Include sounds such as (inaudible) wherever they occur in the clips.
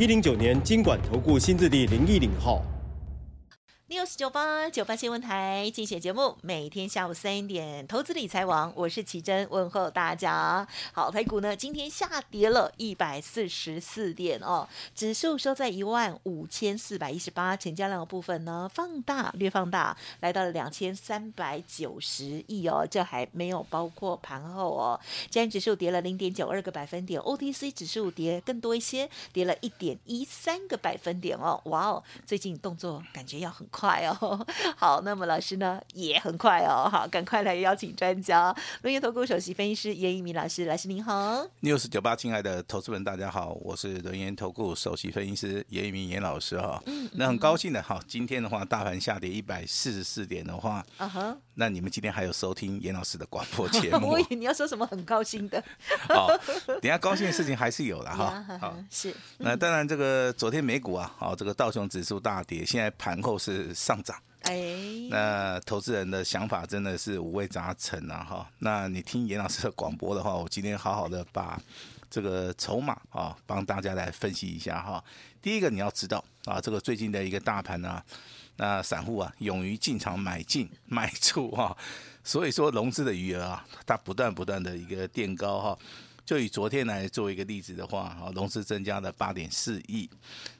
一零九年金管投顾新字第零一零号。News 九八九八新闻台精选节目，每天下午三点，投资理财王，我是奇珍，问候大家。好，台股呢今天下跌了一百四十四点哦，指数收在一万五千四百一十八，成交量的部分呢放大略放大，来到了两千三百九十亿哦，这还没有包括盘后哦。今天指数跌了零点九二个百分点，OTC 指数跌更多一些，跌了一点一三个百分点哦。哇哦，最近动作感觉要很快。快哦，(laughs) 好，那么老师呢也很快哦，好，赶快来邀请专家，轮源投顾首席分析师严一明老师，老师您好，News 九八，亲爱的投资们，大家好，我是轮源投顾首席分析师严一明严老师哈，嗯，那很高兴的哈，今天的话大盘下跌一百四十四点的话，啊哈，那你们今天还有收听严老师的广播节目，(laughs) 我以为你要说什么很高兴的，好，(laughs) 等下高兴的事情还是有的哈，好，是，那当然这个昨天美股啊，好，这个道琼指数大跌，现在盘后是。上涨，哎，那投资人的想法真的是五味杂陈啊！哈，那你听严老师的广播的话，我今天好好的把这个筹码啊，帮大家来分析一下哈。第一个你要知道啊，这个最近的一个大盘啊，那散户啊勇于进场买进 (laughs) 卖出哈，所以说融资的余额啊，它不断不断的一个垫高哈。就以昨天来做一个例子的话，啊，融资增加了八点四亿。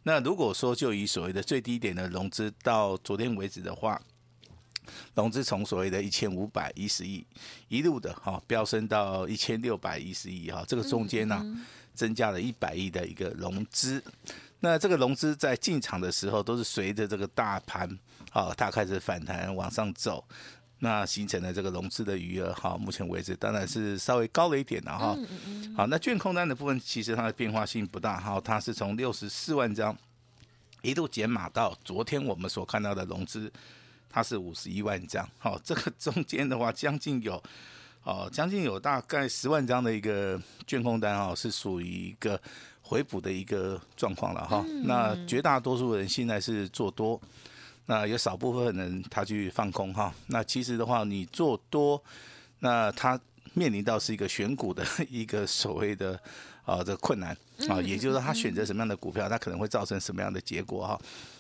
那如果说就以所谓的最低点的融资到昨天为止的话，融资从所谓的一千五百一十亿一路的哈飙升到一千六百一十亿哈，这个中间呢增加了一百亿的一个融资。那这个融资在进场的时候都是随着这个大盘啊，它开始反弹往上走。那形成的这个融资的余额，哈，目前为止当然是稍微高了一点了哈。好，那券空单的部分其实它的变化性不大，哈，它是从六十四万张一度减码到昨天我们所看到的融资，它是五十一万张。好，这个中间的话，将近有哦，将近有大概十万张的一个券空单哦，是属于一个回补的一个状况了哈。那绝大多数人现在是做多。那有少部分人他去放空哈，那其实的话，你做多，那他面临到是一个选股的一个所谓的啊这个困难啊，也就是说他选择什么样的股票，他可能会造成什么样的结果哈。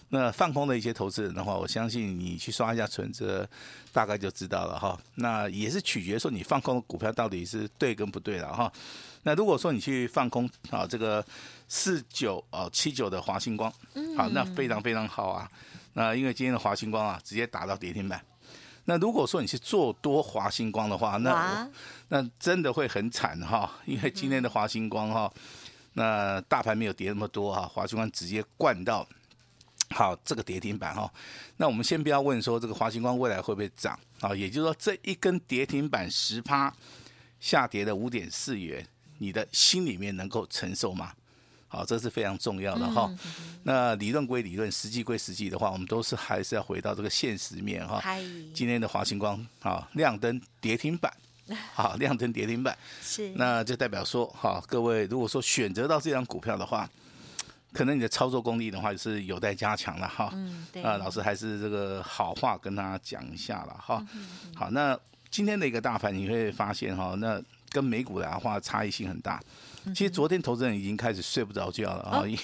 那放空的一些投资人的话，我相信你去刷一下存折，大概就知道了哈。那也是取决说你放空的股票到底是对跟不对了哈。那如果说你去放空啊这个四九啊七九的华星光，好，那非常非常好啊。那因为今天的华星光啊，直接打到跌停板。那如果说你是做多华星光的话，那那真的会很惨哈。因为今天的华星光哈，那大盘没有跌那么多哈，华星光直接灌到好这个跌停板哈。那我们先不要问说这个华星光未来会不会涨啊？也就是说这一根跌停板十趴下跌的五点四元，你的心里面能够承受吗？好，这是非常重要的哈。那理论归理论，实际归实际的话，我们都是还是要回到这个现实面哈。嗨今天的华星光啊，亮灯跌停板，(laughs) 好，亮灯跌停板。是。那就代表说，哈，各位如果说选择到这张股票的话，可能你的操作功力的话是有待加强了哈。嗯，对。啊，老师还是这个好话跟大家讲一下了哈。好，那今天的一个大盘你会发现哈，那跟美股的话差异性很大。其实昨天投资人已经开始睡不着觉了啊，因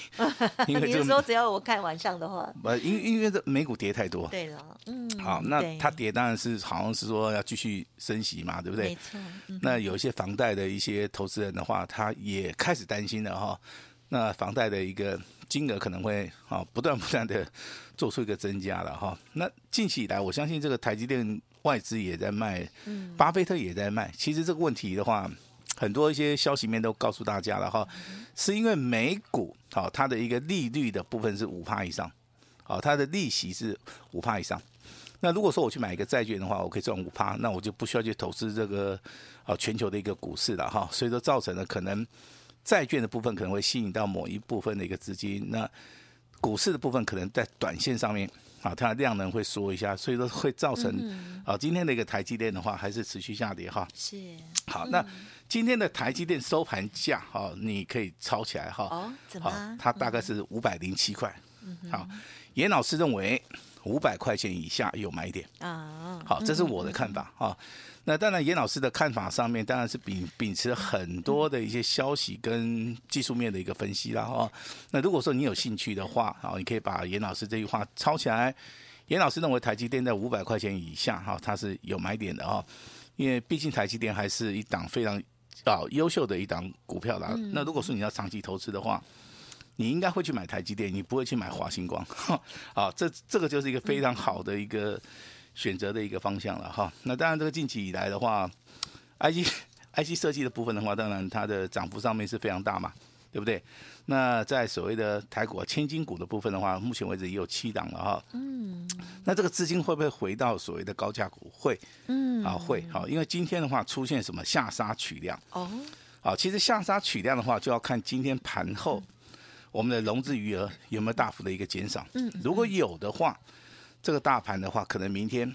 (laughs) 因为就说只要我看晚上的话，不，因因为这美股跌太多，对了，嗯，好，那它跌当然是好像是说要继续升息嘛，对不对？没错。那有一些房贷的一些投资人的话，他也开始担心了哈，那房贷的一个金额可能会啊不断不断的做出一个增加了哈。那近期以来，我相信这个台积电外资也在卖，巴菲特也在卖。其实这个问题的话。很多一些消息面都告诉大家了哈，是因为美股好，它的一个利率的部分是五趴以上，好，它的利息是五趴以上。那如果说我去买一个债券的话，我可以赚五趴，那我就不需要去投资这个啊全球的一个股市了哈。所以说造成了可能债券的部分可能会吸引到某一部分的一个资金，那股市的部分可能在短线上面啊，它的量能会缩一下，所以说会造成啊今天的一个台积电的话还是持续下跌哈。是。好，那今天的台积电收盘价哈，你可以抄起来哈。哦，怎么？它大概是五百零七块。好，严老师认为五百块钱以下有买点啊。好，这是我的看法哈。那当然，严老师的看法上面当然是秉秉持很多的一些消息跟技术面的一个分析啦哈。那如果说你有兴趣的话，啊，你可以把严老师这句话抄起来。严老师认为台积电在五百块钱以下哈，它是有买点的哈，因为毕竟台积电还是一档非常啊优秀的一档股票啦。那如果说你要长期投资的话，你应该会去买台积电，你不会去买华星光。啊，这这个就是一个非常好的一个。选择的一个方向了哈，那当然这个近期以来的话，IC (laughs) IC 设计的部分的话，当然它的涨幅上面是非常大嘛，对不对？那在所谓的台股千金股的部分的话，目前为止也有七档了哈。嗯。那这个资金会不会回到所谓的高价股？会。嗯。啊会好，因为今天的话出现什么下杀取量？哦。好，其实下杀取量的话，就要看今天盘后我们的融资余额有没有大幅的一个减少。嗯。如果有的话。这个大盘的话，可能明天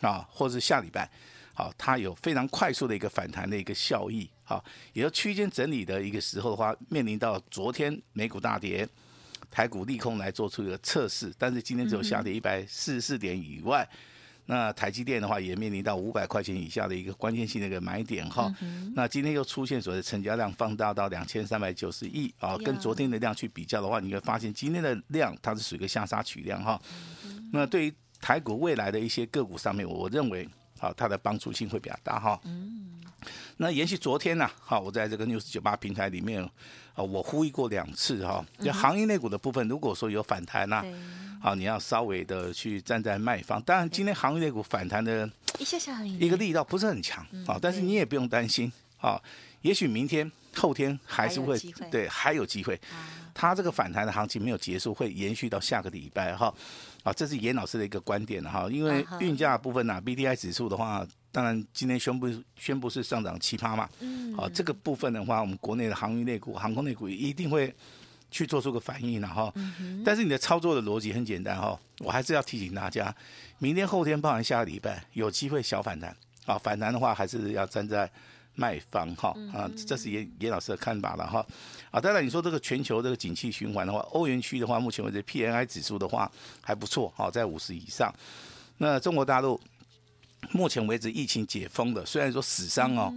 啊，或者是下礼拜，好，它有非常快速的一个反弹的一个效益，好，也就区间整理的一个时候的话，面临到昨天美股大跌，台股利空来做出一个测试，但是今天只有下跌一百四十四点以外，那台积电的话也面临到五百块钱以下的一个关键性的一个买点哈，那今天又出现所谓的成交量放大到两千三百九十亿啊，跟昨天的量去比较的话，你会发现今天的量它是属于一个下杀取量哈。那对于台股未来的一些个股上面，我认为啊，它的帮助性会比较大哈。嗯。那延续昨天呢，好，我在这个 News 九八平台里面啊，我呼吁过两次哈，就行业内股的部分，如果说有反弹呐，好，你要稍微的去站在卖方。当然，今天行业类股反弹的一个力道不是很强啊，但是你也不用担心啊，也许明天、后天还是会对，还有机会。它这个反弹的行情没有结束，会延续到下个礼拜哈。啊，这是严老师的一个观点哈。因为运价部分呢、啊、B D I 指数的话，当然今天宣布宣布是上涨七趴嘛。嗯。好，这个部分的话，我们国内的航运类股、航空类股一定会去做出个反应了哈。但是你的操作的逻辑很简单哈，我还是要提醒大家，明天、后天，包含下个礼拜，有机会小反弹。啊，反弹的话还是要站在。卖方哈啊，这是严严老师的看法了哈啊。当然，你说这个全球这个景气循环的话，欧元区的话，目前为止 P N I 指数的话还不错，好在五十以上。那中国大陆目前为止疫情解封的，虽然说死伤哦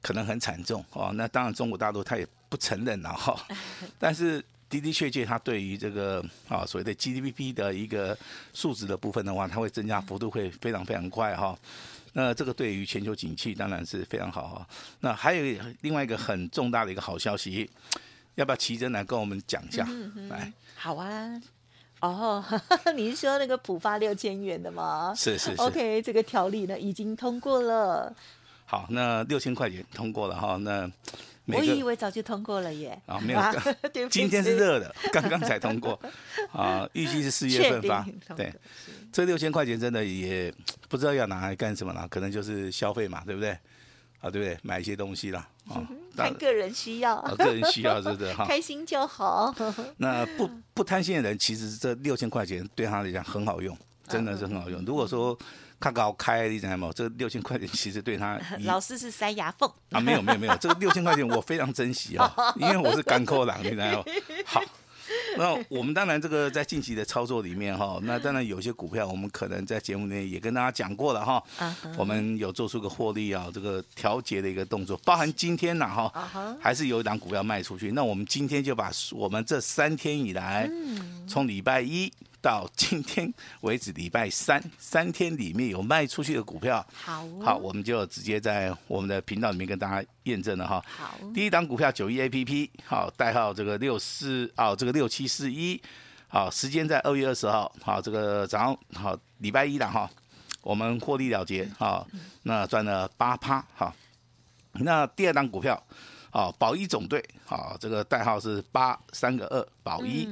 可能很惨重哦，那当然中国大陆它也不承认了哈。(laughs) 但是的的确确，它对于这个啊所谓的 GDP 的一个数值的部分的话，它会增加幅度会非常非常快哈。那这个对于全球景气当然是非常好哈。那还有另外一个很重大的一个好消息，要不要奇珍来跟我们讲一下？嗯嗯、来，好啊。哦，(laughs) 你是说那个普发六千元的吗？是是是。OK，这个条例呢已经通过了。好，那六千块钱通过了哈。那我以为早就通过了耶。啊，没有，(laughs) 今天是热的，刚刚才通过。(laughs) 啊，预计是四月份发。对。这六千块钱真的也不知道要拿来干什么了，可能就是消费嘛，对不对？啊，对不对？买一些东西啦，啊，看个人需要，啊，个人需要，是不是 (laughs) 哈？开心就好。那不不贪心的人，其实这六千块钱对他来讲很好用，真的是很好用。如果说他搞开，你知道吗？这六千块钱其实对他，(laughs) 老师是塞牙缝啊，没有没有没有，这个六千块钱我非常珍惜啊，(laughs) 因为我是干扣郎，你知道吗？(laughs) 好。那我们当然这个在近期的操作里面哈，那当然有些股票我们可能在节目内也跟大家讲过了哈，我们有做出个获利啊这个调节的一个动作，包含今天呐哈，还是有一档股票卖出去，那我们今天就把我们这三天以来，从礼拜一。到 (laughs) 今天为止，礼拜三三天里面有卖出去的股票，好，好，我们就直接在我们的频道里面跟大家验证了哈。好，第一档股票九一 A P P，好，代号这个六四啊，这个六七四一，好，时间在二月二十号，好，这个早上好，礼拜一了哈，我们获利了结，好，那赚了八趴，好，那第二档股票。哦，保一总队，啊，这个代号是八三个二保一，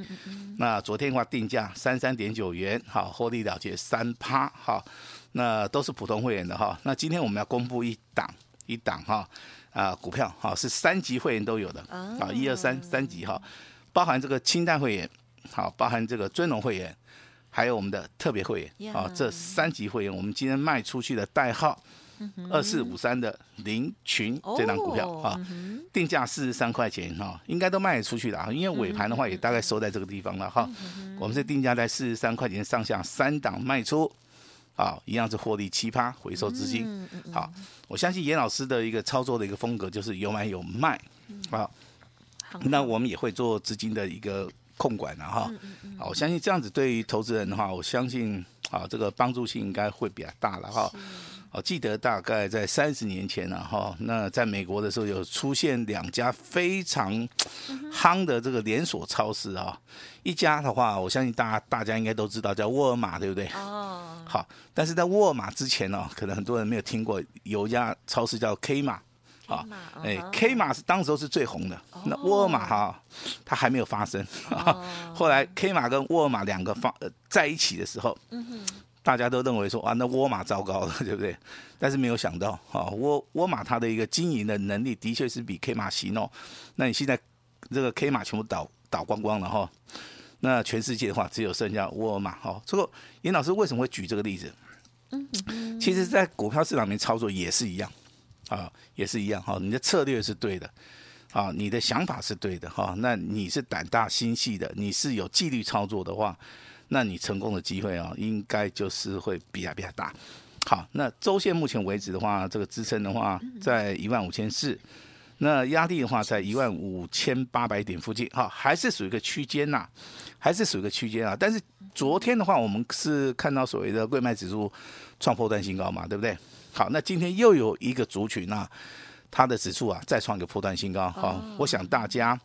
那昨天的话定价三三点九元，好，获利了结三趴，好，那都是普通会员的哈。那今天我们要公布一档一档哈，啊股票哈，是三级会员都有的啊，一二三三级哈，包含这个清代会员，好，包含这个尊龙会员，还有我们的特别会员啊，这三级会员，我们今天卖出去的代号。二四五三的林群这张股票啊，定价四十三块钱哈，应该都卖得出去了啊，因为尾盘的话也大概收在这个地方了哈。我们是定价在四十三块钱上下三档卖出，啊，一样是获利七趴回收资金。好，我相信严老师的一个操作的一个风格就是有买有卖啊。那我们也会做资金的一个控管了哈。好，我相信这样子对于投资人的话，我相信啊，这个帮助性应该会比较大了哈。我记得大概在三十年前了哈，那在美国的时候有出现两家非常夯的这个连锁超市啊，一家的话，我相信大家大家应该都知道叫沃尔玛，对不对？哦。好，但是在沃尔玛之前呢，可能很多人没有听过，有一家超市叫 K 玛啊，哎，K 玛是当时候是最红的，那沃尔玛哈，它还没有发生。后来 K 玛跟沃尔玛两个发在一起的时候，嗯哼。大家都认为说啊，那沃尔玛糟糕了，(laughs) 对不对？但是没有想到，啊，沃沃尔玛它的一个经营的能力的确是比 K 玛西诺。那你现在这个 K 玛全部倒倒光光了哈，那全世界的话只有剩下沃尔玛哈。这个严老师为什么会举这个例子？嗯嗯，其实，在股票市场里面操作也是一样啊，也是一样哈。你的策略是对的啊，你的想法是对的哈。那你是胆大心细的，你是有纪律操作的话。那你成功的机会啊，应该就是会比较比较大。好，那周线目前为止的话，这个支撑的话在一万五千四，那压力的话在一万五千八百点附近，哈，还是属于一个区间呐，还是属于一个区间啊。但是昨天的话，我们是看到所谓的贵卖指数创破段新高嘛，对不对？好，那今天又有一个族群啊，它的指数啊再创一个破段新高。好，我想大家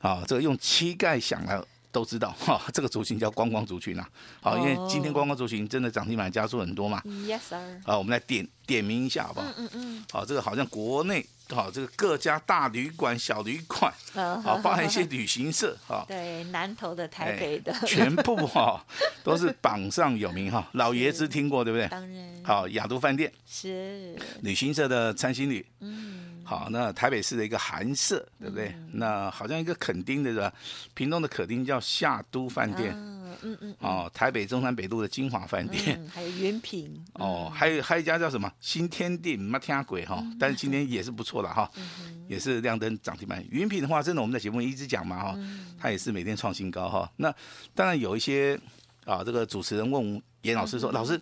啊，这个用膝盖想了。都知道哈，这个族群叫观光族群呐。好，因为今天观光族群真的涨停板加速很多嘛。Yes sir。啊，我们来点点名一下好不好？嗯嗯嗯。好，这个好像国内好，这个各家大旅馆、小旅馆，好，包含一些旅行社 (laughs) 哈。对，南投的、台北的，全部哈都是榜上有名哈。(laughs) 老爷子听过对不对？当然。好，雅都饭店是旅行社的餐星旅。嗯。好，那台北市的一个寒舍，对不对？嗯、那好像一个垦丁的是吧？屏东的垦丁叫夏都饭店。嗯嗯嗯。哦，台北中山北路的金华饭店。嗯、还有云品。哦，还有还有一家叫什么新天地，没听鬼哈，但是今天也是不错了哈，嗯、也是亮灯涨停板。云品的话，真的我们在节目一直讲嘛哈，它也是每天创新高哈。那当然有一些啊，这个主持人问严老师说，嗯、老师，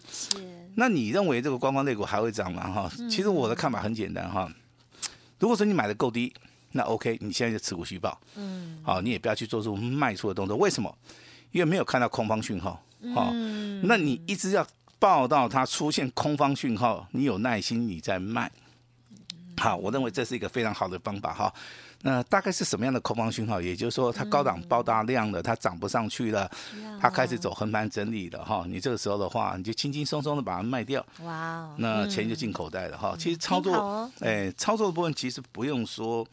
那你认为这个观光类股还会涨吗？哈，其实我的看法很简单哈。如果说你买的够低，那 OK，你现在就持股续报，嗯，好，你也不要去做出卖出的动作。为什么？因为没有看到空方讯号，好，嗯，那你一直要报到它出现空方讯号，你有耐心，你再卖。好，我认为这是一个非常好的方法哈。那大概是什么样的空方讯号？也就是说，它高档爆大量了，它涨不上去了，它开始走横盘整理了哈。你这个时候的话，你就轻轻松松的把它卖掉，哇，那钱就进口袋了哈。其实操作，哎，操作的部分其实不用说。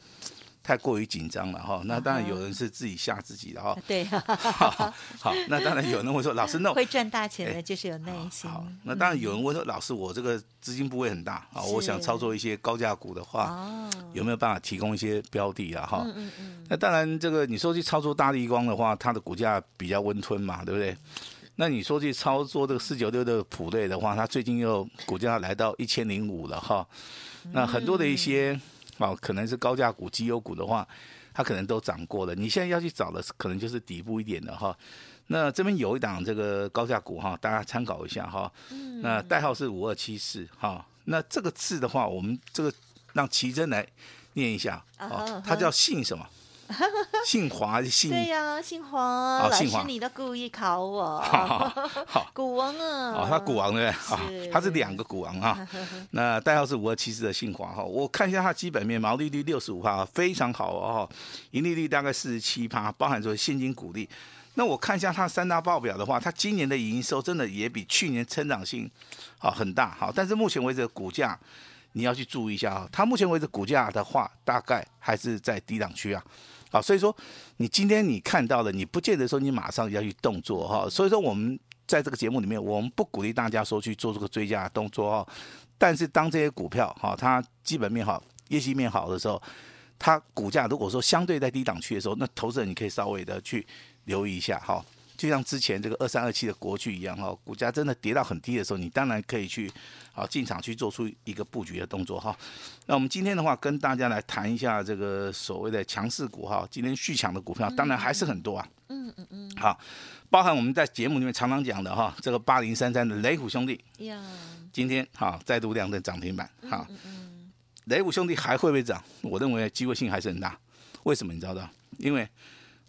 太过于紧张了哈，那当然有人是自己吓自己的哈。(laughs) 对，(laughs) 好，那当然有人会说，老师那 (laughs) 会赚大钱的就是有耐心。好，那当然有人会说，老师我这个资金部位很大啊，我想操作一些高价股的话，有没有办法提供一些标的啊？哈，那当然这个你说去操作大立光的话，它的股价比较温吞嘛，对不对？那你说去操作这个四九六的普类的话，它最近又股价来到一千零五了哈。那很多的一些。哦，可能是高价股、绩优股的话，它可能都涨过了。你现在要去找的，可能就是底部一点的哈。那这边有一档这个高价股哈，大家参考一下哈。那代号是五二七四哈。那这个字的话，我们这个让奇珍来念一下啊。它叫姓什么？(laughs) 姓华姓？对呀，姓华。老师，你都故意考我。好，股 (laughs) 王啊。哦，他股王对不对？他是两个股王啊。(laughs) 那代号是五二七四的姓华哈。我看一下它基本面，毛利率六十五趴，非常好哦。盈利率大概四十七趴，包含说现金股利。那我看一下它三大报表的话，它今年的营收真的也比去年成长性啊很大。好，但是目前为止的股价你要去注意一下啊。它目前为止股价的话，大概还是在低档区啊。好，所以说你今天你看到了，你不见得说你马上要去动作哈。所以说我们在这个节目里面，我们不鼓励大家说去做这个追加动作哈。但是当这些股票哈，它基本面好业绩面好的时候，它股价如果说相对在低档区的时候，那投资人你可以稍微的去留意一下哈。就像之前这个二三二七的国巨一样哈，股价真的跌到很低的时候，你当然可以去啊进场去做出一个布局的动作哈。那我们今天的话跟大家来谈一下这个所谓的强势股哈，今天续强的股票当然还是很多啊。嗯嗯嗯。好，包含我们在节目里面常常讲的哈，这个八零三三的雷虎兄弟，今天哈再度亮灯涨停板哈。雷虎兄弟还会不会涨？我认为机会性还是很大。为什么你知道的？因为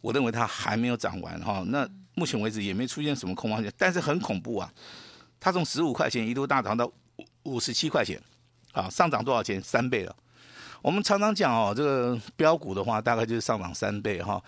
我认为它还没有涨完哈。那目前为止也没出现什么空方线，但是很恐怖啊！它从十五块钱一度大涨到五十七块钱，啊，上涨多少钱？三倍了。我们常常讲哦，这个标股的话，大概就是上涨三倍哈。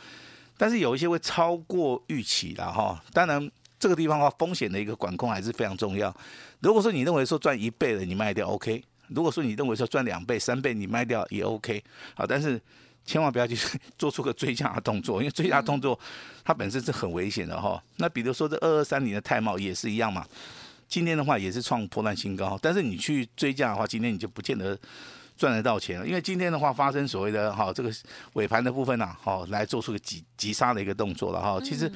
但是有一些会超过预期的哈。当然，这个地方的话，风险的一个管控还是非常重要。如果说你认为说赚一倍了，你卖掉 OK；如果说你认为说赚两倍、三倍，你卖掉也 OK。好，但是。千万不要去 (laughs) 做出个追加的动作，因为追加动作它本身是很危险的哈。那比如说这二二三零的泰茂也是一样嘛，今天的话也是创破烂新高，但是你去追加的话，今天你就不见得赚得到钱了，因为今天的话发生所谓的哈这个尾盘的部分呐，哈来做出个急急杀的一个动作了哈。其实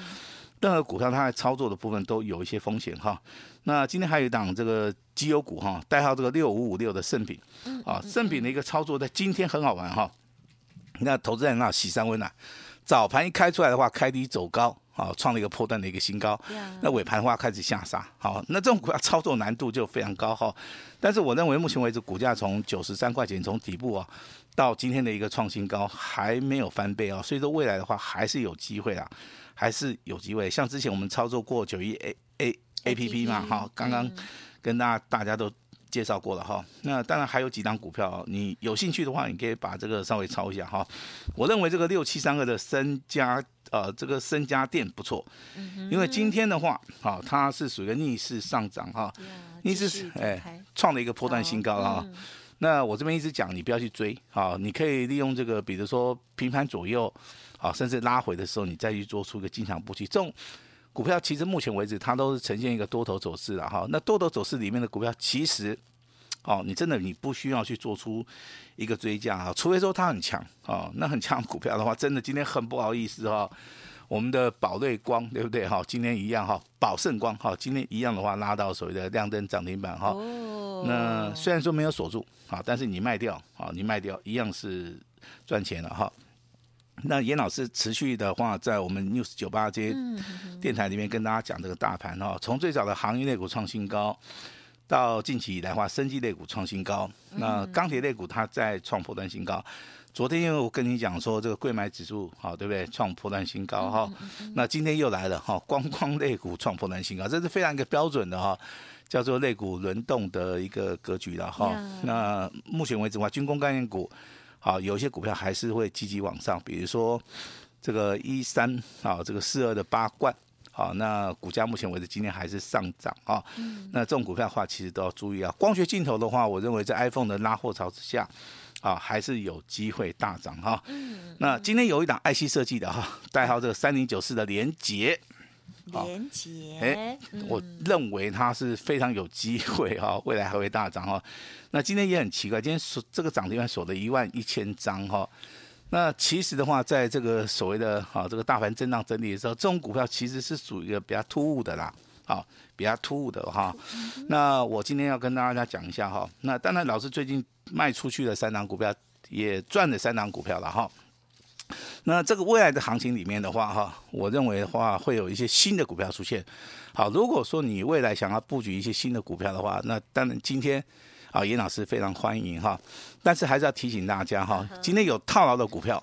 任何股票它在操作的部分都有一些风险哈。那今天还有一档这个绩优股哈，代号这个六五五六的盛品，啊盛品的一个操作在今天很好玩哈。(laughs) 那投资人那喜上温暖，早盘一开出来的话，开低走高，好，创了一个破断的一个新高。那尾盘的话开始下杀，好，那这种股票操作难度就非常高哈。但是我认为目前为止股价从九十三块钱从底部啊到今天的一个创新高还没有翻倍啊，所以说未来的话还是有机会啊，还是有机会。像之前我们操作过九一 A A A P P 嘛，哈，刚刚跟大家大家都。介绍过了哈，那当然还有几档股票，你有兴趣的话，你可以把这个稍微抄一下哈。我认为这个六七三二的森嘉呃，这个森家电不错，因为今天的话，哈，它是属于逆势上涨哈，逆势哎创了一个波段新高啊。那我这边一直讲，你不要去追啊，你可以利用这个，比如说平盘左右啊，甚至拉回的时候，你再去做出一个进场布局。这种股票其实目前为止，它都是呈现一个多头走势了哈。那多头走势里面的股票，其实哦，你真的你不需要去做出一个追加啊，除非说它很强哦。那很强股票的话，真的今天很不好意思哈。我们的宝瑞光对不对哈？今天一样哈，宝盛光哈，今天一样的话拉到所谓的亮灯涨停板哈。那虽然说没有锁住啊，但是你卖掉啊，你卖掉一样是赚钱了哈。那严老师持续的话，在我们 News 九八这些电台里面跟大家讲这个大盘哈，从最早的航运类股创新高，到近期以来的话，生技类股创新高，那钢铁类股它在创破断新高。昨天因为我跟你讲说这个贵买指数好，对不对？创破断新高哈，那今天又来了哈，光光类股创破断新高，这是非常一个标准的哈，叫做类股轮动的一个格局了哈。那目前为止的话，军工概念股。好，有些股票还是会积极往上，比如说这个一三啊，这个四二的八冠，好，那股价目前为止今天还是上涨啊。那这种股票的话，其实都要注意啊。光学镜头的话，我认为在 iPhone 的拉货潮之下，啊，还是有机会大涨哈。那今天有一档爱惜设计的哈，代号这个三零九四的联杰。连接，哎，我认为它是非常有机会哈，(laughs) 未来还会大涨哈。那今天也很奇怪，今天锁这个涨停板锁了一万一千张哈。那其实的话，在这个所谓的哈这个大盘震荡整理的时候，这种股票其实是属于一个比较突兀的啦，好，比较突兀的哈。那我今天要跟大家讲一下哈。那当然，老师最近卖出去的三档股票也赚了三档股票了哈。那这个未来的行情里面的话，哈，我认为的话会有一些新的股票出现。好，如果说你未来想要布局一些新的股票的话，那当然今天啊，严老师非常欢迎哈。但是还是要提醒大家哈，今天有套牢的股票，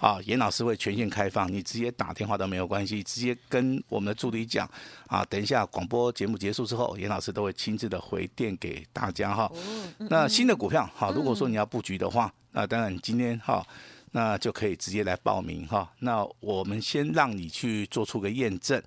啊，严老师会全线开放，你直接打电话都没有关系，直接跟我们的助理讲啊。等一下广播节目结束之后，严老师都会亲自的回电给大家哈。那新的股票，好，如果说你要布局的话，那当然今天哈。那就可以直接来报名哈。那我们先让你去做出个验证，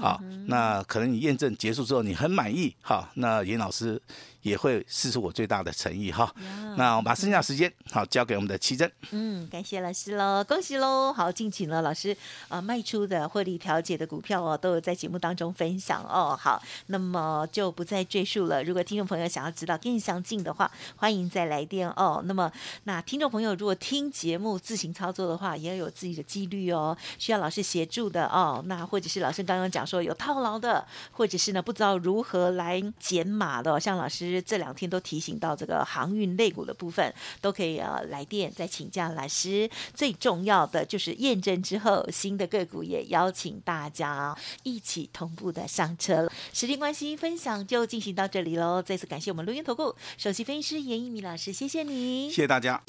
好。那可能你验证结束之后你很满意哈。那严老师也会试出我最大的诚意哈。那我们把剩下时间好交给我们的奇珍。嗯，感谢老师喽，恭喜喽！好，敬请了老师呃，卖出的获利调节的股票哦，都有在节目当中分享哦。好，那么就不再赘述了。如果听众朋友想要知道更详尽的话，欢迎再来电哦。那么那听众朋友如果听节目自行操作的话，也要有自己的纪律哦，需要老师协助的哦。那或者是老师刚刚讲说有套牢的，或者是呢不知道如何来减码的，像老师这两天都提醒到这个航运类股的部分，都可以呃来电再请教老师。最重要的就是验证之后，新的个股也邀请大家一起同步的上车了。时间关系，分享就进行到这里喽。再次感谢我们录音投顾首席分析师严一鸣老师，谢谢你，谢谢大家。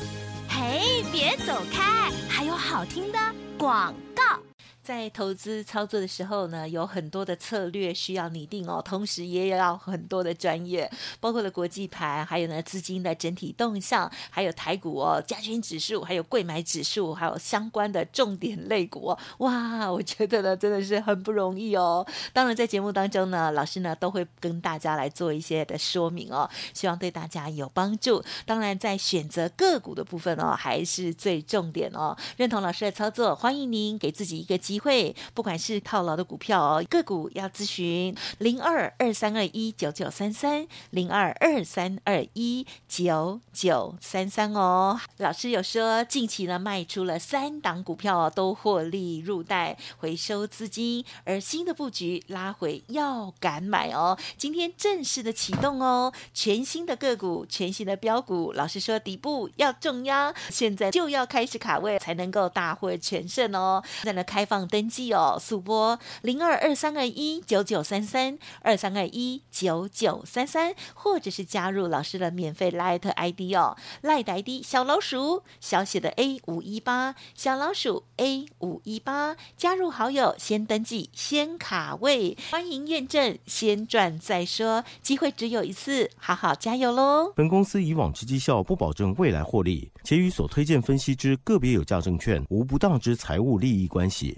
嘿，别走开，还有好听的广告。在投资操作的时候呢，有很多的策略需要拟定哦，同时也要很多的专业，包括了国际盘，还有呢资金的整体动向，还有台股哦加权指数，还有柜买指数，还有相关的重点类股哦，哇，我觉得呢真的是很不容易哦。当然在节目当中呢，老师呢都会跟大家来做一些的说明哦，希望对大家有帮助。当然在选择个股的部分哦，还是最重点哦。认同老师的操作，欢迎您给自己一个机机会，不管是套牢的股票哦，个股要咨询零二二三二一九九三三零二二三二一九九三三哦。老师有说，近期呢卖出了三档股票哦，都获利入袋，回收资金，而新的布局拉回要敢买哦。今天正式的启动哦，全新的个股，全新的标股。老师说底部要重压，现在就要开始卡位，才能够大获全胜哦。在那开放。登记哦，速拨零二二三二一九九三三二三二一九九三三，或者是加入老师的免费 Light ID 哦，Light ID 小老鼠小写的 A 五一八小老鼠 A 五一八，加入好友先登记先卡位，欢迎验证，先赚再说，机会只有一次，好好加油喽！本公司以往之绩效不保证未来获利，且与所推荐分析之个别有价证券无不当之财务利益关系。